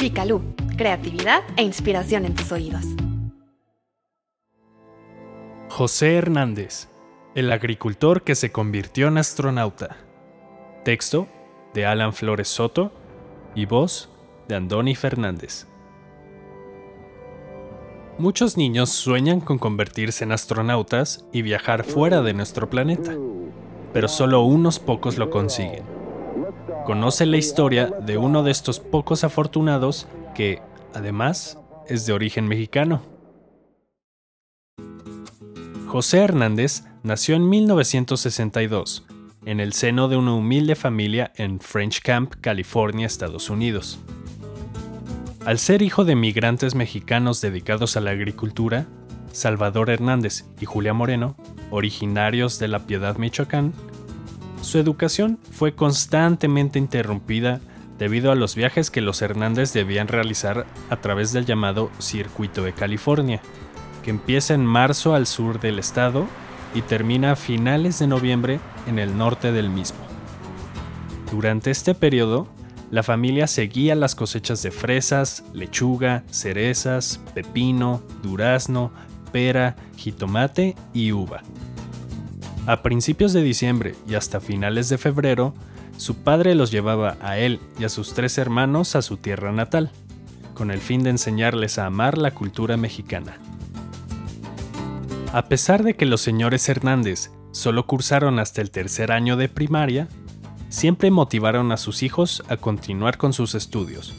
Picalú, creatividad e inspiración en tus oídos. José Hernández, el agricultor que se convirtió en astronauta. Texto de Alan Flores Soto y voz de Andoni Fernández. Muchos niños sueñan con convertirse en astronautas y viajar fuera de nuestro planeta, pero solo unos pocos lo consiguen. Conoce la historia de uno de estos pocos afortunados que, además, es de origen mexicano. José Hernández nació en 1962, en el seno de una humilde familia en French Camp, California, Estados Unidos. Al ser hijo de migrantes mexicanos dedicados a la agricultura, Salvador Hernández y Julia Moreno, originarios de La Piedad, Michoacán, su educación fue constantemente interrumpida debido a los viajes que los Hernández debían realizar a través del llamado Circuito de California, que empieza en marzo al sur del estado y termina a finales de noviembre en el norte del mismo. Durante este periodo, la familia seguía las cosechas de fresas, lechuga, cerezas, pepino, durazno, pera, jitomate y uva. A principios de diciembre y hasta finales de febrero, su padre los llevaba a él y a sus tres hermanos a su tierra natal, con el fin de enseñarles a amar la cultura mexicana. A pesar de que los señores Hernández solo cursaron hasta el tercer año de primaria, siempre motivaron a sus hijos a continuar con sus estudios,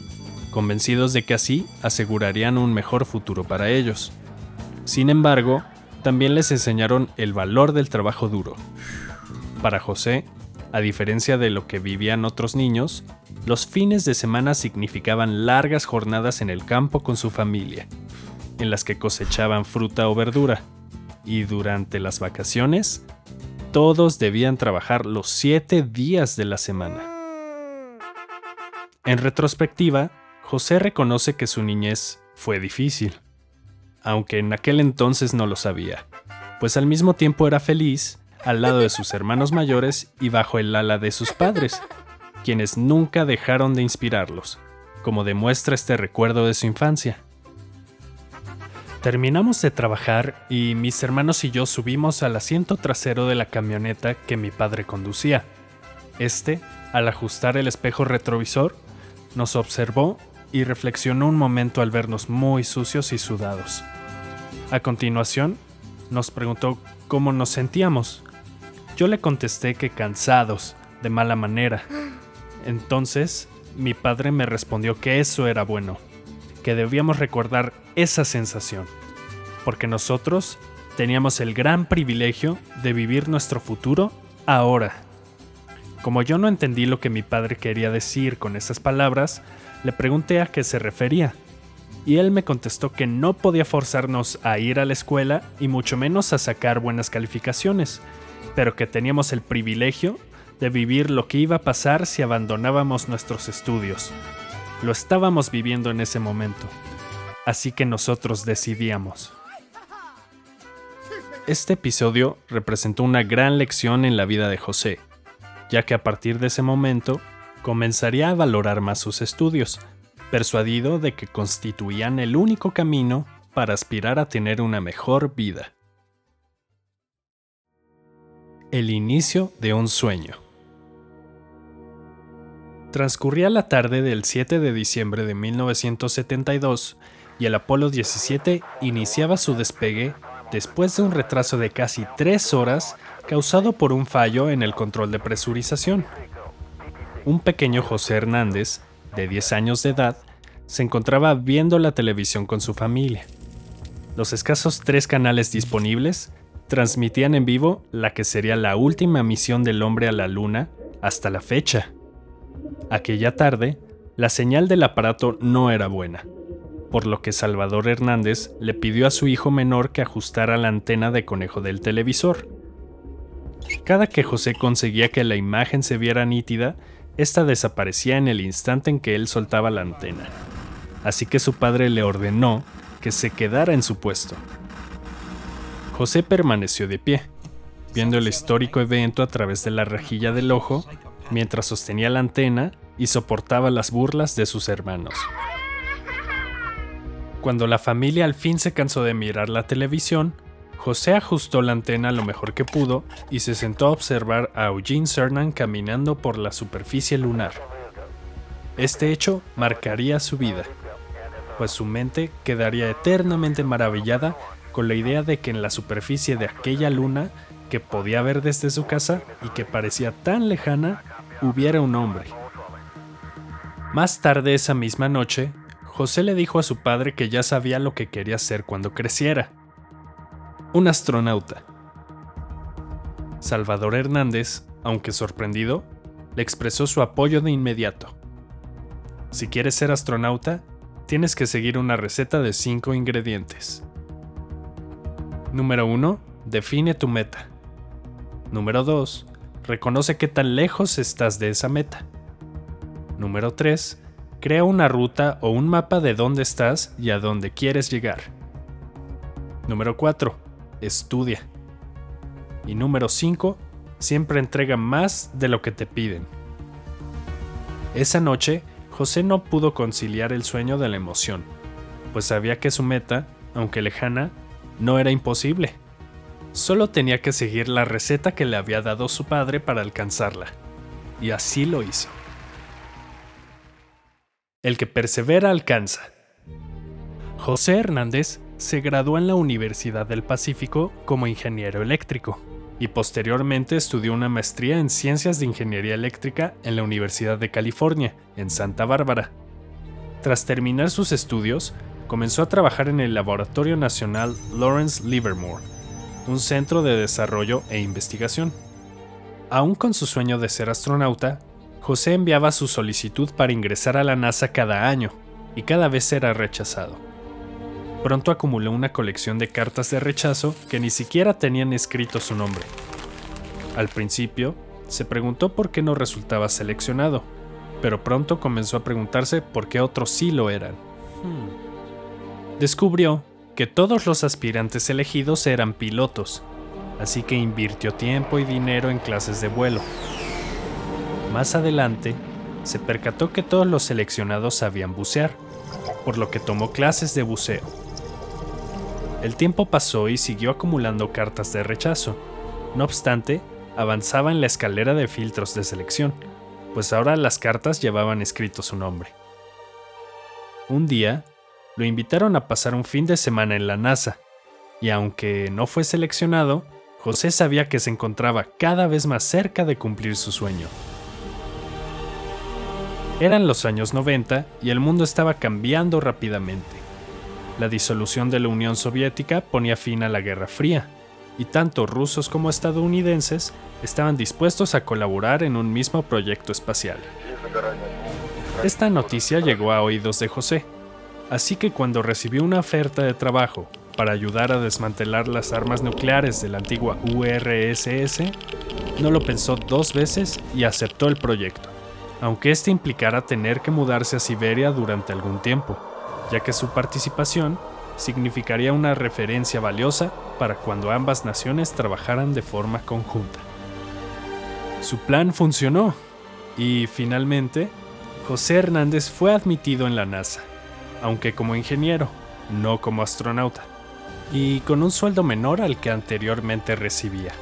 convencidos de que así asegurarían un mejor futuro para ellos. Sin embargo, también les enseñaron el valor del trabajo duro. Para José, a diferencia de lo que vivían otros niños, los fines de semana significaban largas jornadas en el campo con su familia, en las que cosechaban fruta o verdura, y durante las vacaciones todos debían trabajar los siete días de la semana. En retrospectiva, José reconoce que su niñez fue difícil, aunque en aquel entonces no lo sabía, pues al mismo tiempo era feliz al lado de sus hermanos mayores y bajo el ala de sus padres, quienes nunca dejaron de inspirarlos, como demuestra este recuerdo de su infancia. Terminamos de trabajar y mis hermanos y yo subimos al asiento trasero de la camioneta que mi padre conducía. Este, al ajustar el espejo retrovisor, nos observó y reflexionó un momento al vernos muy sucios y sudados. A continuación, nos preguntó cómo nos sentíamos. Yo le contesté que cansados, de mala manera. Entonces, mi padre me respondió que eso era bueno, que debíamos recordar esa sensación, porque nosotros teníamos el gran privilegio de vivir nuestro futuro ahora. Como yo no entendí lo que mi padre quería decir con esas palabras, le pregunté a qué se refería, y él me contestó que no podía forzarnos a ir a la escuela y mucho menos a sacar buenas calificaciones, pero que teníamos el privilegio de vivir lo que iba a pasar si abandonábamos nuestros estudios. Lo estábamos viviendo en ese momento, así que nosotros decidíamos. Este episodio representó una gran lección en la vida de José, ya que a partir de ese momento comenzaría a valorar más sus estudios, persuadido de que constituían el único camino para aspirar a tener una mejor vida. El inicio de un sueño. Transcurría la tarde del 7 de diciembre de 1972 y el Apolo 17 iniciaba su despegue después de un retraso de casi tres horas causado por un fallo en el control de presurización. Un pequeño José Hernández, de 10 años de edad, se encontraba viendo la televisión con su familia. Los escasos tres canales disponibles transmitían en vivo la que sería la última misión del hombre a la Luna hasta la fecha. Aquella tarde, la señal del aparato no era buena por lo que Salvador Hernández le pidió a su hijo menor que ajustara la antena de conejo del televisor. Cada que José conseguía que la imagen se viera nítida, esta desaparecía en el instante en que él soltaba la antena. Así que su padre le ordenó que se quedara en su puesto. José permaneció de pie, viendo el histórico evento a través de la rejilla del ojo, mientras sostenía la antena y soportaba las burlas de sus hermanos. Cuando la familia al fin se cansó de mirar la televisión, José ajustó la antena lo mejor que pudo y se sentó a observar a Eugene Cernan caminando por la superficie lunar. Este hecho marcaría su vida, pues su mente quedaría eternamente maravillada con la idea de que en la superficie de aquella luna que podía ver desde su casa y que parecía tan lejana, hubiera un hombre. Más tarde esa misma noche, José le dijo a su padre que ya sabía lo que quería hacer cuando creciera. Un astronauta. Salvador Hernández, aunque sorprendido, le expresó su apoyo de inmediato. Si quieres ser astronauta, tienes que seguir una receta de 5 ingredientes. Número 1. Define tu meta. Número 2. Reconoce qué tan lejos estás de esa meta. Número 3. Crea una ruta o un mapa de dónde estás y a dónde quieres llegar. Número 4. Estudia. Y número 5. Siempre entrega más de lo que te piden. Esa noche, José no pudo conciliar el sueño de la emoción, pues sabía que su meta, aunque lejana, no era imposible. Solo tenía que seguir la receta que le había dado su padre para alcanzarla. Y así lo hizo. El que persevera alcanza. José Hernández se graduó en la Universidad del Pacífico como ingeniero eléctrico y posteriormente estudió una maestría en Ciencias de Ingeniería Eléctrica en la Universidad de California, en Santa Bárbara. Tras terminar sus estudios, comenzó a trabajar en el Laboratorio Nacional Lawrence Livermore, un centro de desarrollo e investigación. Aún con su sueño de ser astronauta, José enviaba su solicitud para ingresar a la NASA cada año, y cada vez era rechazado. Pronto acumuló una colección de cartas de rechazo que ni siquiera tenían escrito su nombre. Al principio, se preguntó por qué no resultaba seleccionado, pero pronto comenzó a preguntarse por qué otros sí lo eran. Hmm. Descubrió que todos los aspirantes elegidos eran pilotos, así que invirtió tiempo y dinero en clases de vuelo. Más adelante, se percató que todos los seleccionados sabían bucear, por lo que tomó clases de buceo. El tiempo pasó y siguió acumulando cartas de rechazo. No obstante, avanzaba en la escalera de filtros de selección, pues ahora las cartas llevaban escrito su nombre. Un día, lo invitaron a pasar un fin de semana en la NASA, y aunque no fue seleccionado, José sabía que se encontraba cada vez más cerca de cumplir su sueño. Eran los años 90 y el mundo estaba cambiando rápidamente. La disolución de la Unión Soviética ponía fin a la Guerra Fría, y tanto rusos como estadounidenses estaban dispuestos a colaborar en un mismo proyecto espacial. Esta noticia llegó a oídos de José, así que cuando recibió una oferta de trabajo para ayudar a desmantelar las armas nucleares de la antigua URSS, no lo pensó dos veces y aceptó el proyecto, aunque este implicara tener que mudarse a Siberia durante algún tiempo ya que su participación significaría una referencia valiosa para cuando ambas naciones trabajaran de forma conjunta. Su plan funcionó y finalmente José Hernández fue admitido en la NASA, aunque como ingeniero, no como astronauta, y con un sueldo menor al que anteriormente recibía.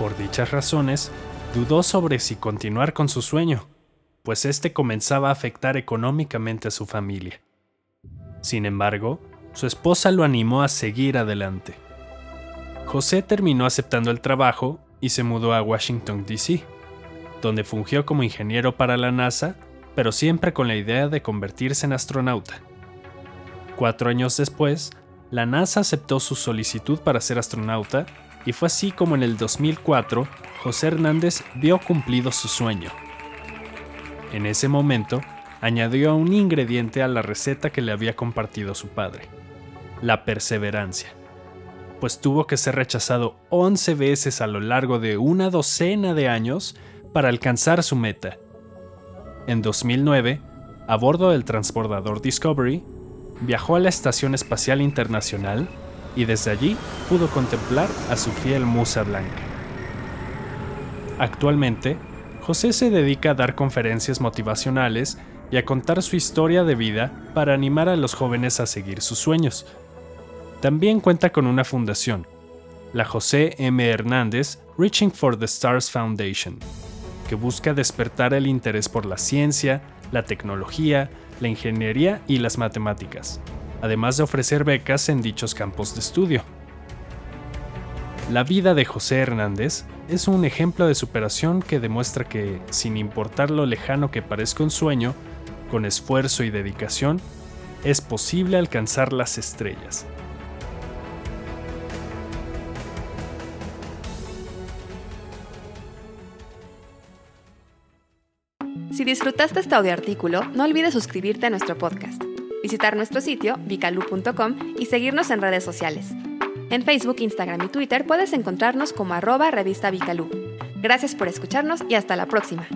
Por dichas razones, dudó sobre si continuar con su sueño, pues este comenzaba a afectar económicamente a su familia. Sin embargo, su esposa lo animó a seguir adelante. José terminó aceptando el trabajo y se mudó a Washington, D.C., donde fungió como ingeniero para la NASA, pero siempre con la idea de convertirse en astronauta. Cuatro años después, la NASA aceptó su solicitud para ser astronauta y fue así como en el 2004 José Hernández vio cumplido su sueño. En ese momento, añadió un ingrediente a la receta que le había compartido su padre, la perseverancia, pues tuvo que ser rechazado 11 veces a lo largo de una docena de años para alcanzar su meta. En 2009, a bordo del transbordador Discovery, viajó a la Estación Espacial Internacional y desde allí pudo contemplar a su fiel musa blanca. Actualmente, José se dedica a dar conferencias motivacionales y a contar su historia de vida para animar a los jóvenes a seguir sus sueños. También cuenta con una fundación, la José M. Hernández Reaching for the Stars Foundation, que busca despertar el interés por la ciencia, la tecnología, la ingeniería y las matemáticas, además de ofrecer becas en dichos campos de estudio. La vida de José Hernández es un ejemplo de superación que demuestra que, sin importar lo lejano que parezca un sueño, con esfuerzo y dedicación, es posible alcanzar las estrellas. Si disfrutaste este audio artículo, no olvides suscribirte a nuestro podcast, visitar nuestro sitio vicalu.com y seguirnos en redes sociales. En Facebook, Instagram y Twitter puedes encontrarnos como arroba revista Vicalú. Gracias por escucharnos y hasta la próxima.